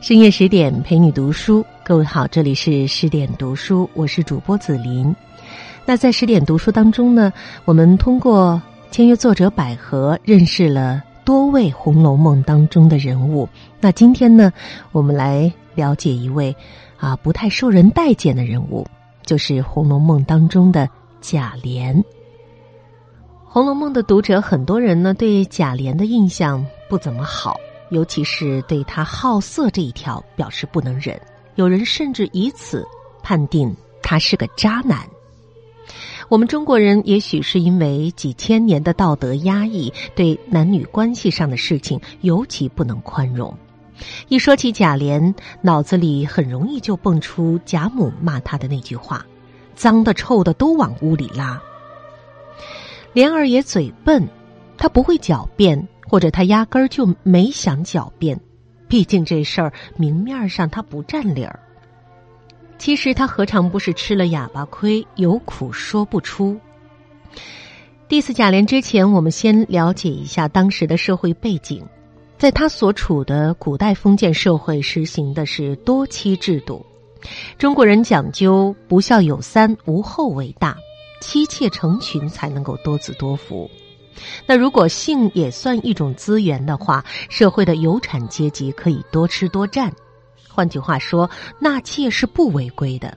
深夜十点陪你读书，各位好，这里是十点读书，我是主播紫琳。那在十点读书当中呢，我们通过签约作者百合认识了多位《红楼梦》当中的人物。那今天呢，我们来了解一位啊不太受人待见的人物，就是《红楼梦》当中的贾琏。《红楼梦》的读者很多人呢，对贾琏的印象不怎么好。尤其是对他好色这一条表示不能忍，有人甚至以此判定他是个渣男。我们中国人也许是因为几千年的道德压抑，对男女关系上的事情尤其不能宽容。一说起贾琏，脑子里很容易就蹦出贾母骂他的那句话：“脏的臭的都往屋里拉。”莲儿也嘴笨，他不会狡辩。或者他压根儿就没想狡辩，毕竟这事儿明面上他不占理儿。其实他何尝不是吃了哑巴亏，有苦说不出。第四贾琏之前，我们先了解一下当时的社会背景。在他所处的古代封建社会，实行的是多妻制度。中国人讲究不孝有三，无后为大，妻妾成群才能够多子多福。那如果性也算一种资源的话，社会的有产阶级可以多吃多占。换句话说，纳妾是不违规的。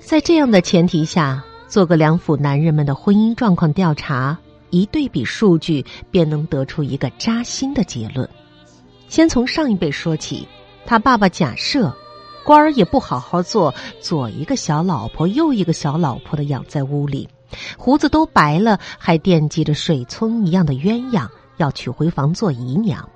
在这样的前提下，做个两府男人们的婚姻状况调查，一对比数据，便能得出一个扎心的结论。先从上一辈说起，他爸爸假设，官儿也不好好做，左一个小老婆，右一个小老婆的养在屋里。胡子都白了，还惦记着水葱一样的鸳鸯要娶回房做姨娘。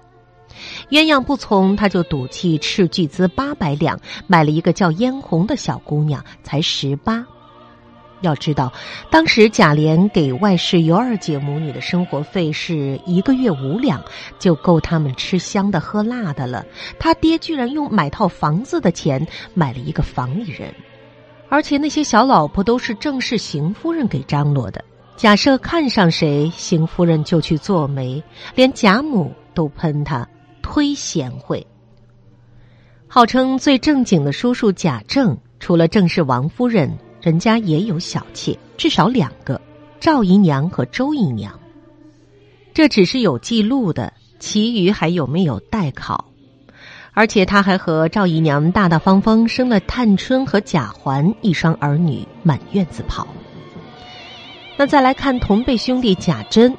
鸳鸯不从，他就赌气斥巨资八百两买了一个叫嫣红的小姑娘，才十八。要知道，当时贾琏给外室尤二姐母女的生活费是一个月五两，就够他们吃香的喝辣的了。他爹居然用买套房子的钱买了一个房里人。而且那些小老婆都是正式邢夫人给张罗的。假设看上谁，邢夫人就去做媒，连贾母都喷他忒贤惠。号称最正经的叔叔贾政，除了正室王夫人，人家也有小妾，至少两个：赵姨娘和周姨娘。这只是有记录的，其余还有没有待考。而且他还和赵姨娘大大方方生了探春和贾环一双儿女，满院子跑。那再来看同辈兄弟贾珍，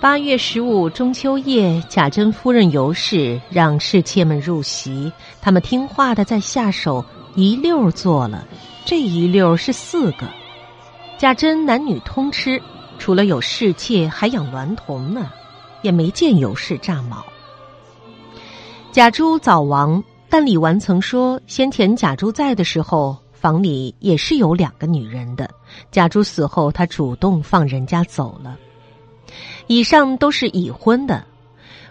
八月十五中秋夜，贾珍夫人尤氏让侍妾们入席，他们听话的在下手一溜做了，这一溜是四个。贾珍男女通吃，除了有侍妾，还养娈童呢，也没见尤氏炸毛。贾珠早亡，但李纨曾说，先前贾珠在的时候，房里也是有两个女人的。贾珠死后，他主动放人家走了。以上都是已婚的，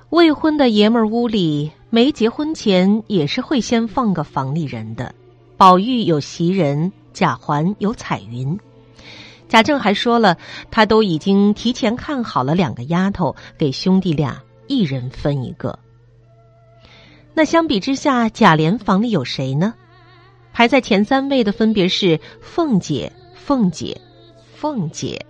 未婚的爷们儿屋里，没结婚前也是会先放个房里人的。宝玉有袭人，贾环有彩云。贾政还说了，他都已经提前看好了两个丫头，给兄弟俩一人分一个。那相比之下，贾琏房里有谁呢？排在前三位的分别是凤姐、凤姐、凤姐。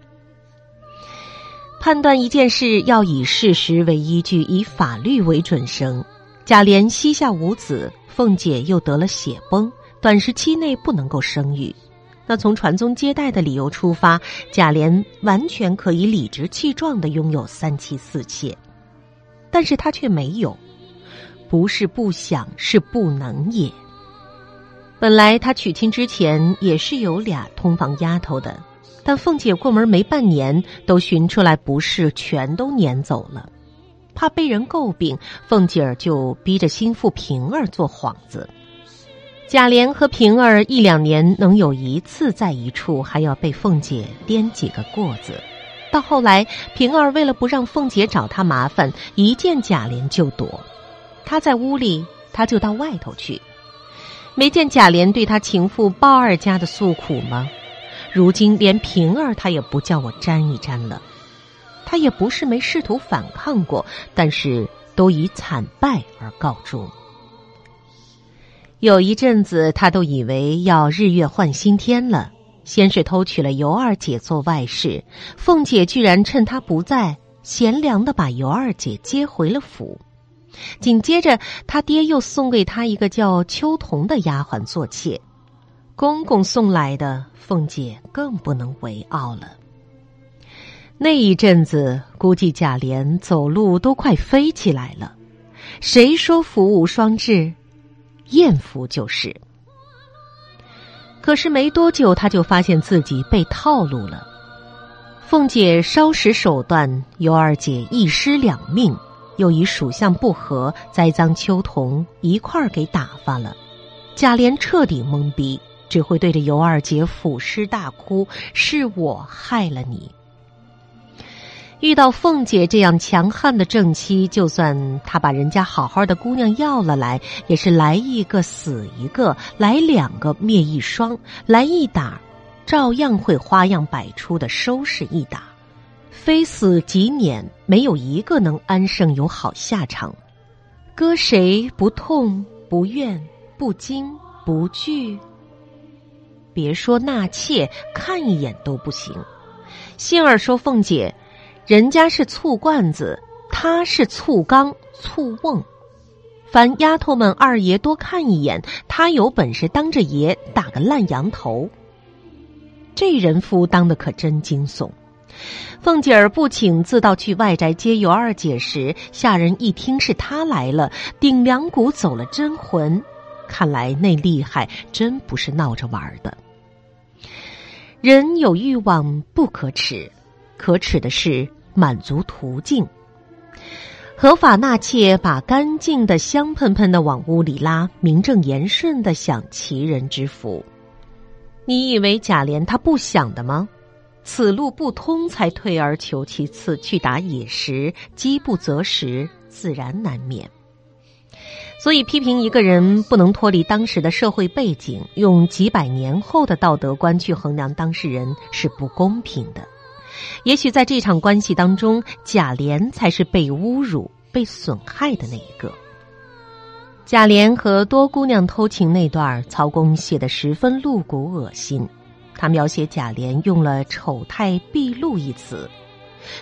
判断一件事要以事实为依据，以法律为准绳。贾琏膝下无子，凤姐又得了血崩，短时期内不能够生育。那从传宗接代的理由出发，贾琏完全可以理直气壮的拥有三妻四妾，但是他却没有。不是不想，是不能也。本来他娶亲之前也是有俩通房丫头的，但凤姐过门没半年，都寻出来不是，全都撵走了。怕被人诟病，凤姐儿就逼着心腹平儿做幌子。贾琏和平儿一两年能有一次在一处，还要被凤姐颠几个过子。到后来，平儿为了不让凤姐找他麻烦，一见贾琏就躲。他在屋里，他就到外头去。没见贾琏对他情妇鲍二家的诉苦吗？如今连平儿他也不叫我沾一沾了。他也不是没试图反抗过，但是都以惨败而告终。有一阵子，他都以为要日月换新天了。先是偷娶了尤二姐做外室，凤姐居然趁他不在，贤良的把尤二姐接回了府。紧接着，他爹又送给他一个叫秋桐的丫鬟做妾。公公送来的，凤姐更不能为傲了。那一阵子，估计贾琏走路都快飞起来了。谁说福无双至？艳福就是。可是没多久，他就发现自己被套路了。凤姐稍使手段，尤二姐一尸两命，又以属相不和栽赃秋桐，一块儿给打发了。贾琏彻底懵逼，只会对着尤二姐俯尸大哭：“是我害了你。”遇到凤姐这样强悍的正妻，就算她把人家好好的姑娘要了来，也是来一个死一个，来两个灭一双，来一打，照样会花样百出的收拾一打，非死即撵，没有一个能安生有好下场。搁谁不痛不怨不惊不惧？别说纳妾，看一眼都不行。杏儿说凤姐。人家是醋罐子，他是醋缸、醋瓮。凡丫头们，二爷多看一眼，他有本事当着爷打个烂羊头。这人夫当的可真惊悚。凤姐儿不请自到去外宅接尤二姐时，下人一听是她来了，顶梁骨走了真魂。看来那厉害，真不是闹着玩的。人有欲望不可耻，可耻的是。满足途径，合法纳妾，把干净的、香喷喷的往屋里拉，名正言顺的享其人之福。你以为贾琏他不想的吗？此路不通，才退而求其次去打野食，饥不择食，自然难免。所以，批评一个人不能脱离当时的社会背景，用几百年后的道德观去衡量当事人是不公平的。也许在这场关系当中，贾琏才是被侮辱、被损害的那一个。贾琏和多姑娘偷情那段，曹公写的十分露骨恶心。他描写贾琏用了“丑态毕露”一词，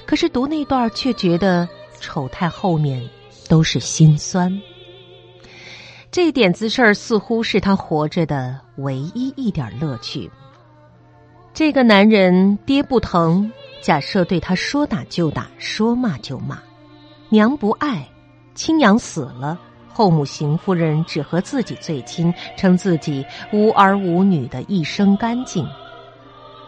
可是读那段却觉得丑态后面都是心酸。这点子事儿似乎是他活着的唯一一点乐趣。这个男人爹不疼。假设对他说打就打，说骂就骂，娘不爱，亲娘死了，后母邢夫人只和自己最亲，称自己无儿无女的一生干净。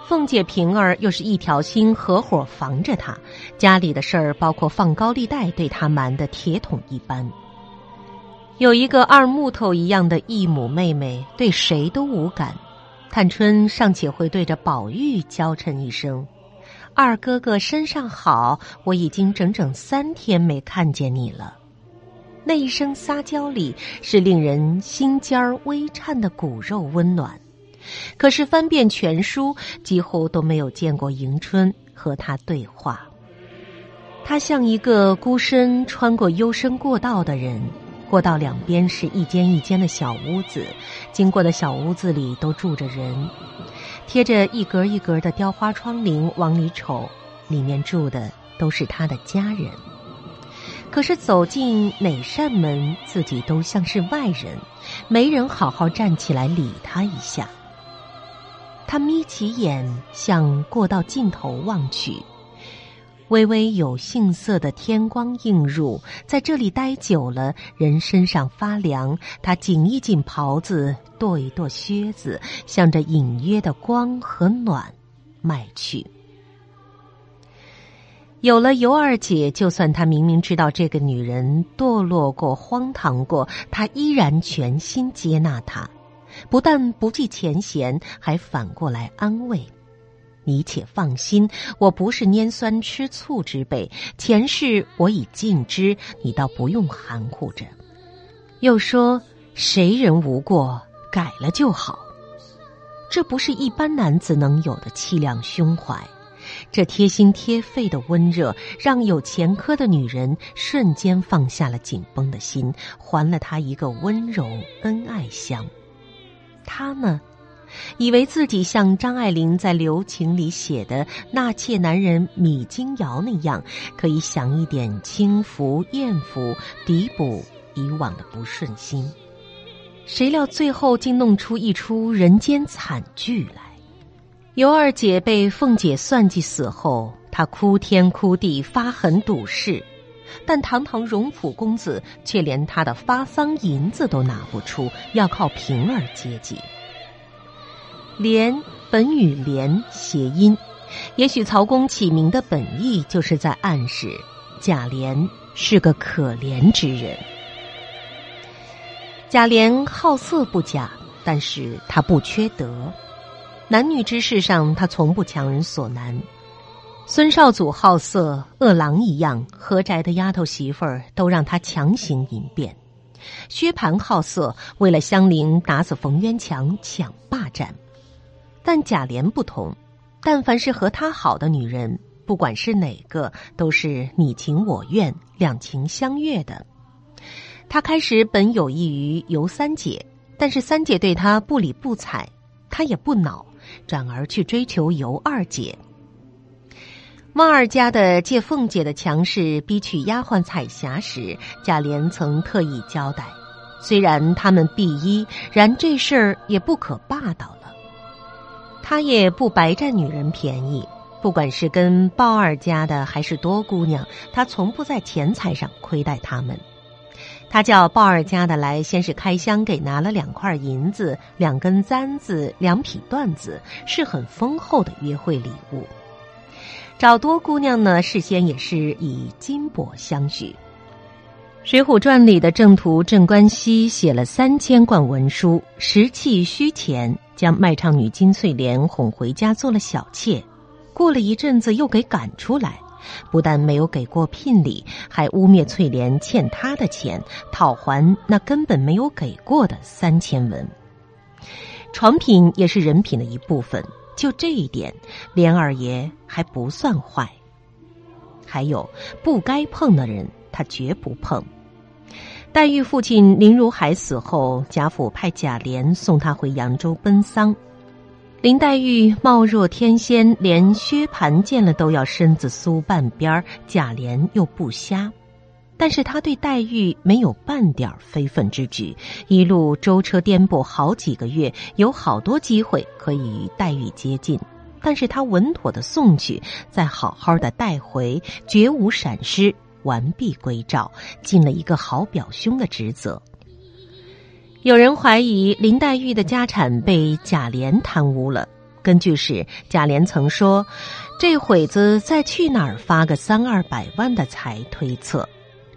凤姐平儿又是一条心，合伙防着他，家里的事儿包括放高利贷，对他瞒得铁桶一般。有一个二木头一样的异母妹妹，对谁都无感，探春尚且会对着宝玉娇嗔一声。二哥哥身上好，我已经整整三天没看见你了。那一声撒娇里是令人心尖儿微颤的骨肉温暖。可是翻遍全书，几乎都没有见过迎春和他对话。他像一个孤身穿过幽深过道的人，过道两边是一间一间的小屋子，经过的小屋子里都住着人。贴着一格一格的雕花窗棂，往里瞅，里面住的都是他的家人。可是走进哪扇门，自己都像是外人，没人好好站起来理他一下。他眯起眼，向过道尽头望去。微微有杏色的天光映入，在这里待久了，人身上发凉。他紧一紧袍子，跺一跺靴子，向着隐约的光和暖迈去。有了尤二姐，就算他明明知道这个女人堕落过、荒唐过，他依然全心接纳她，不但不计前嫌，还反过来安慰。你且放心，我不是拈酸吃醋之辈，前世我已尽知，你倒不用含糊着。又说谁人无过，改了就好，这不是一般男子能有的凄凉胸怀。这贴心贴肺的温热，让有前科的女人瞬间放下了紧绷的心，还了他一个温柔恩爱乡。他呢，以为自己像张爱玲在留情里写的纳妾男人米金瑶那样，可以享一点轻福艳福，弥补以往的不顺心。谁料最后竟弄出一出人间惨剧来。尤二姐被凤姐算计死后，她哭天哭地，发狠赌誓，但堂堂荣府公子却连他的发丧银子都拿不出，要靠平儿接济。莲本与莲谐音，也许曹公起名的本意就是在暗示贾琏是个可怜之人。贾琏好色不假，但是他不缺德。男女之事上，他从不强人所难。孙少祖好色，恶狼一样，何宅的丫头媳妇儿都让他强行淫变。薛蟠好色，为了香菱打死冯渊强，抢霸占。但贾琏不同，但凡是和他好的女人，不管是哪个，都是你情我愿、两情相悦的。他开始本有意于尤三姐，但是三姐对他不理不睬，他也不恼。转而去追求尤二姐。鲍二家的借凤姐的强势逼娶丫鬟彩霞时，贾琏曾特意交代：虽然他们避一，然这事儿也不可霸道了。他也不白占女人便宜，不管是跟鲍二家的还是多姑娘，他从不在钱财上亏待他们。他叫鲍二家的来，先是开箱给拿了两块银子、两根簪子、两匹缎子，是很丰厚的约会礼物。找多姑娘呢，事先也是以金帛相许。《水浒传》里的正途镇关西写了三千贯文书，实契虚钱，将卖唱女金翠莲哄回家做了小妾，过了一阵子又给赶出来。不但没有给过聘礼，还污蔑翠莲欠他的钱，讨还那根本没有给过的三千文。床品也是人品的一部分，就这一点，连二爷还不算坏。还有不该碰的人，他绝不碰。黛玉父亲林如海死后，贾府派贾琏送他回扬州奔丧。林黛玉貌若天仙，连薛蟠见了都要身子酥半边儿。贾琏又不瞎，但是他对黛玉没有半点非分之举。一路舟车颠簸好几个月，有好多机会可以与黛玉接近，但是他稳妥的送去，再好好的带回，绝无闪失，完璧归赵，尽了一个好表兄的职责。有人怀疑林黛玉的家产被贾琏贪污了。根据是贾琏曾说：“这会子再去哪儿发个三二百万的财？”推测，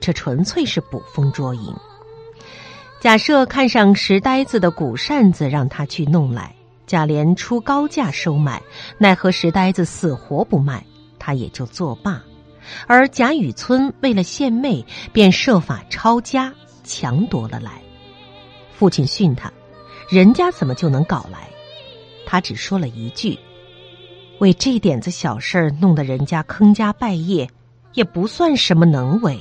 这纯粹是捕风捉影。假设看上石呆子的古扇子，让他去弄来，贾琏出高价收买，奈何石呆子死活不卖，他也就作罢。而贾雨村为了献媚，便设法抄家强夺了来。父亲训他：“人家怎么就能搞来？”他只说了一句：“为这点子小事弄得人家坑家败业，也不算什么能为。”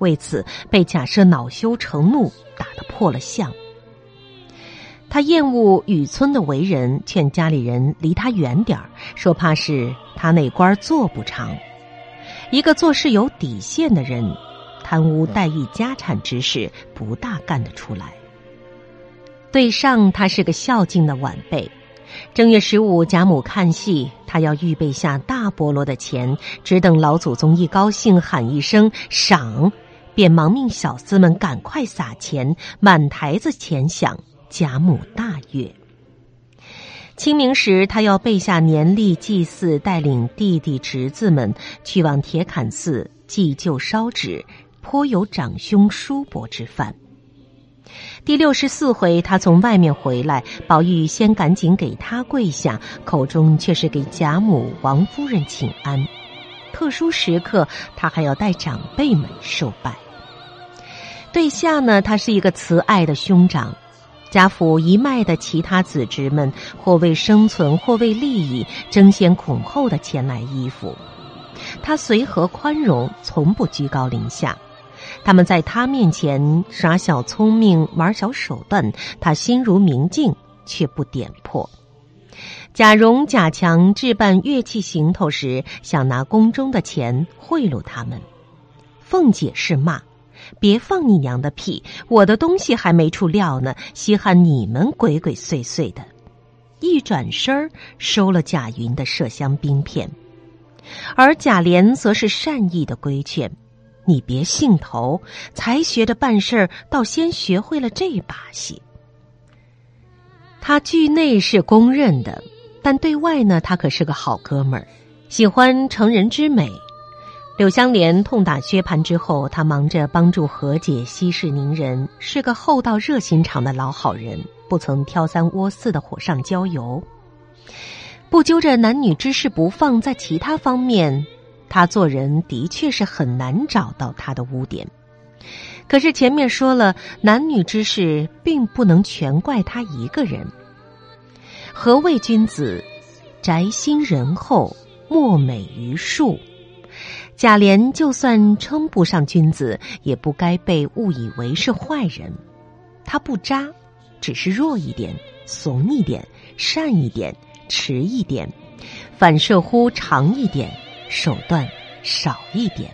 为此被贾赦恼羞成怒，打得破了相。他厌恶雨村的为人，劝家里人离他远点儿，说怕是他那官做不长。一个做事有底线的人，贪污黛玉家产之事不大干得出来。对上他是个孝敬的晚辈。正月十五，贾母看戏，他要预备下大菠萝的钱，只等老祖宗一高兴喊一声赏，便忙命小厮们赶快撒钱，满台子钱响。贾母大悦。清明时，他要备下年例祭祀，带领弟弟侄子们去往铁槛寺祭旧烧纸，颇有长兄叔伯之范。第六十四回，他从外面回来，宝玉先赶紧给他跪下，口中却是给贾母、王夫人请安。特殊时刻，他还要带长辈们受拜。对下呢，他是一个慈爱的兄长，家府一脉的其他子侄们，或为生存，或为利益，争先恐后的前来依附。他随和宽容，从不居高临下。他们在他面前耍小聪明，玩小手段，他心如明镜，却不点破。贾蓉、贾强置办乐器行头时，想拿宫中的钱贿赂他们。凤姐是骂：“别放你娘的屁！我的东西还没处撂呢，稀罕你们鬼鬼祟祟的。”一转身收了贾云的麝香冰片，而贾琏则是善意的规劝：“你别兴头，才学着办事儿，倒先学会了这把戏。”他剧内是公认的。但对外呢，他可是个好哥们儿，喜欢成人之美。柳湘莲痛打薛蟠之后，他忙着帮助和解、息事宁人，是个厚道热心肠的老好人，不曾挑三窝四的火上浇油。不揪着男女之事不放，在其他方面，他做人的确是很难找到他的污点。可是前面说了，男女之事并不能全怪他一个人。何谓君子？宅心仁厚，莫美于术。贾琏就算称不上君子，也不该被误以为是坏人。他不渣，只是弱一点、怂一点、善一点、迟一点，反射乎长一点，手段少一点。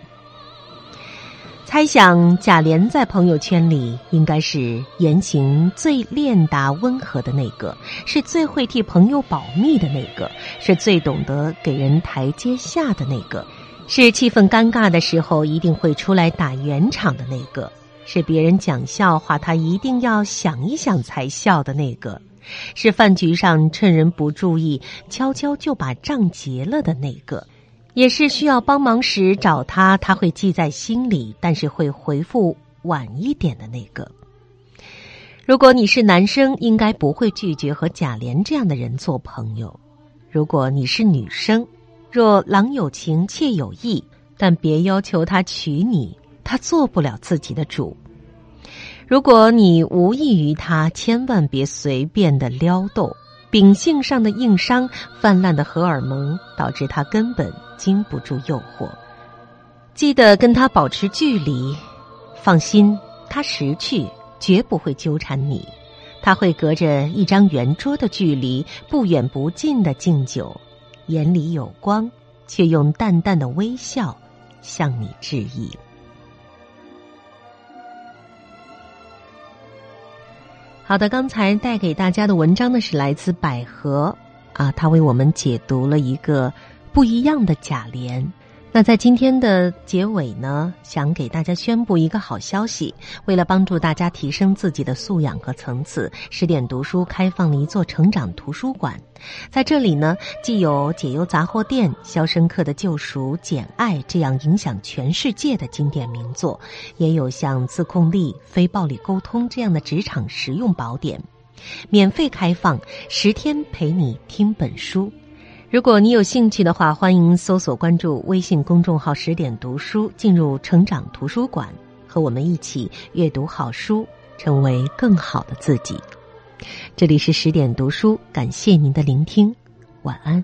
猜想贾琏在朋友圈里应该是言行最练达温和的那个，是最会替朋友保密的那个，是最懂得给人台阶下的那个，是气氛尴尬的时候一定会出来打圆场的那个，是别人讲笑话他一定要想一想才笑的那个，是饭局上趁人不注意悄悄就把账结了的那个。也是需要帮忙时找他，他会记在心里，但是会回复晚一点的那个。如果你是男生，应该不会拒绝和贾琏这样的人做朋友；如果你是女生，若郎有情，妾有意，但别要求他娶你，他做不了自己的主。如果你无意于他，千万别随便的撩逗。秉性上的硬伤，泛滥的荷尔蒙，导致他根本经不住诱惑。记得跟他保持距离，放心，他识趣，绝不会纠缠你。他会隔着一张圆桌的距离，不远不近的敬酒，眼里有光，却用淡淡的微笑向你致意。好的，刚才带给大家的文章呢是来自百合啊，他为我们解读了一个不一样的贾琏。那在今天的结尾呢，想给大家宣布一个好消息。为了帮助大家提升自己的素养和层次，十点读书开放了一座成长图书馆。在这里呢，既有《解忧杂货店》《肖申克的救赎》《简爱》这样影响全世界的经典名作，也有像自控力、非暴力沟通这样的职场实用宝典，免费开放十天陪你听本书。如果你有兴趣的话，欢迎搜索关注微信公众号“十点读书”，进入成长图书馆，和我们一起阅读好书，成为更好的自己。这里是十点读书，感谢您的聆听，晚安。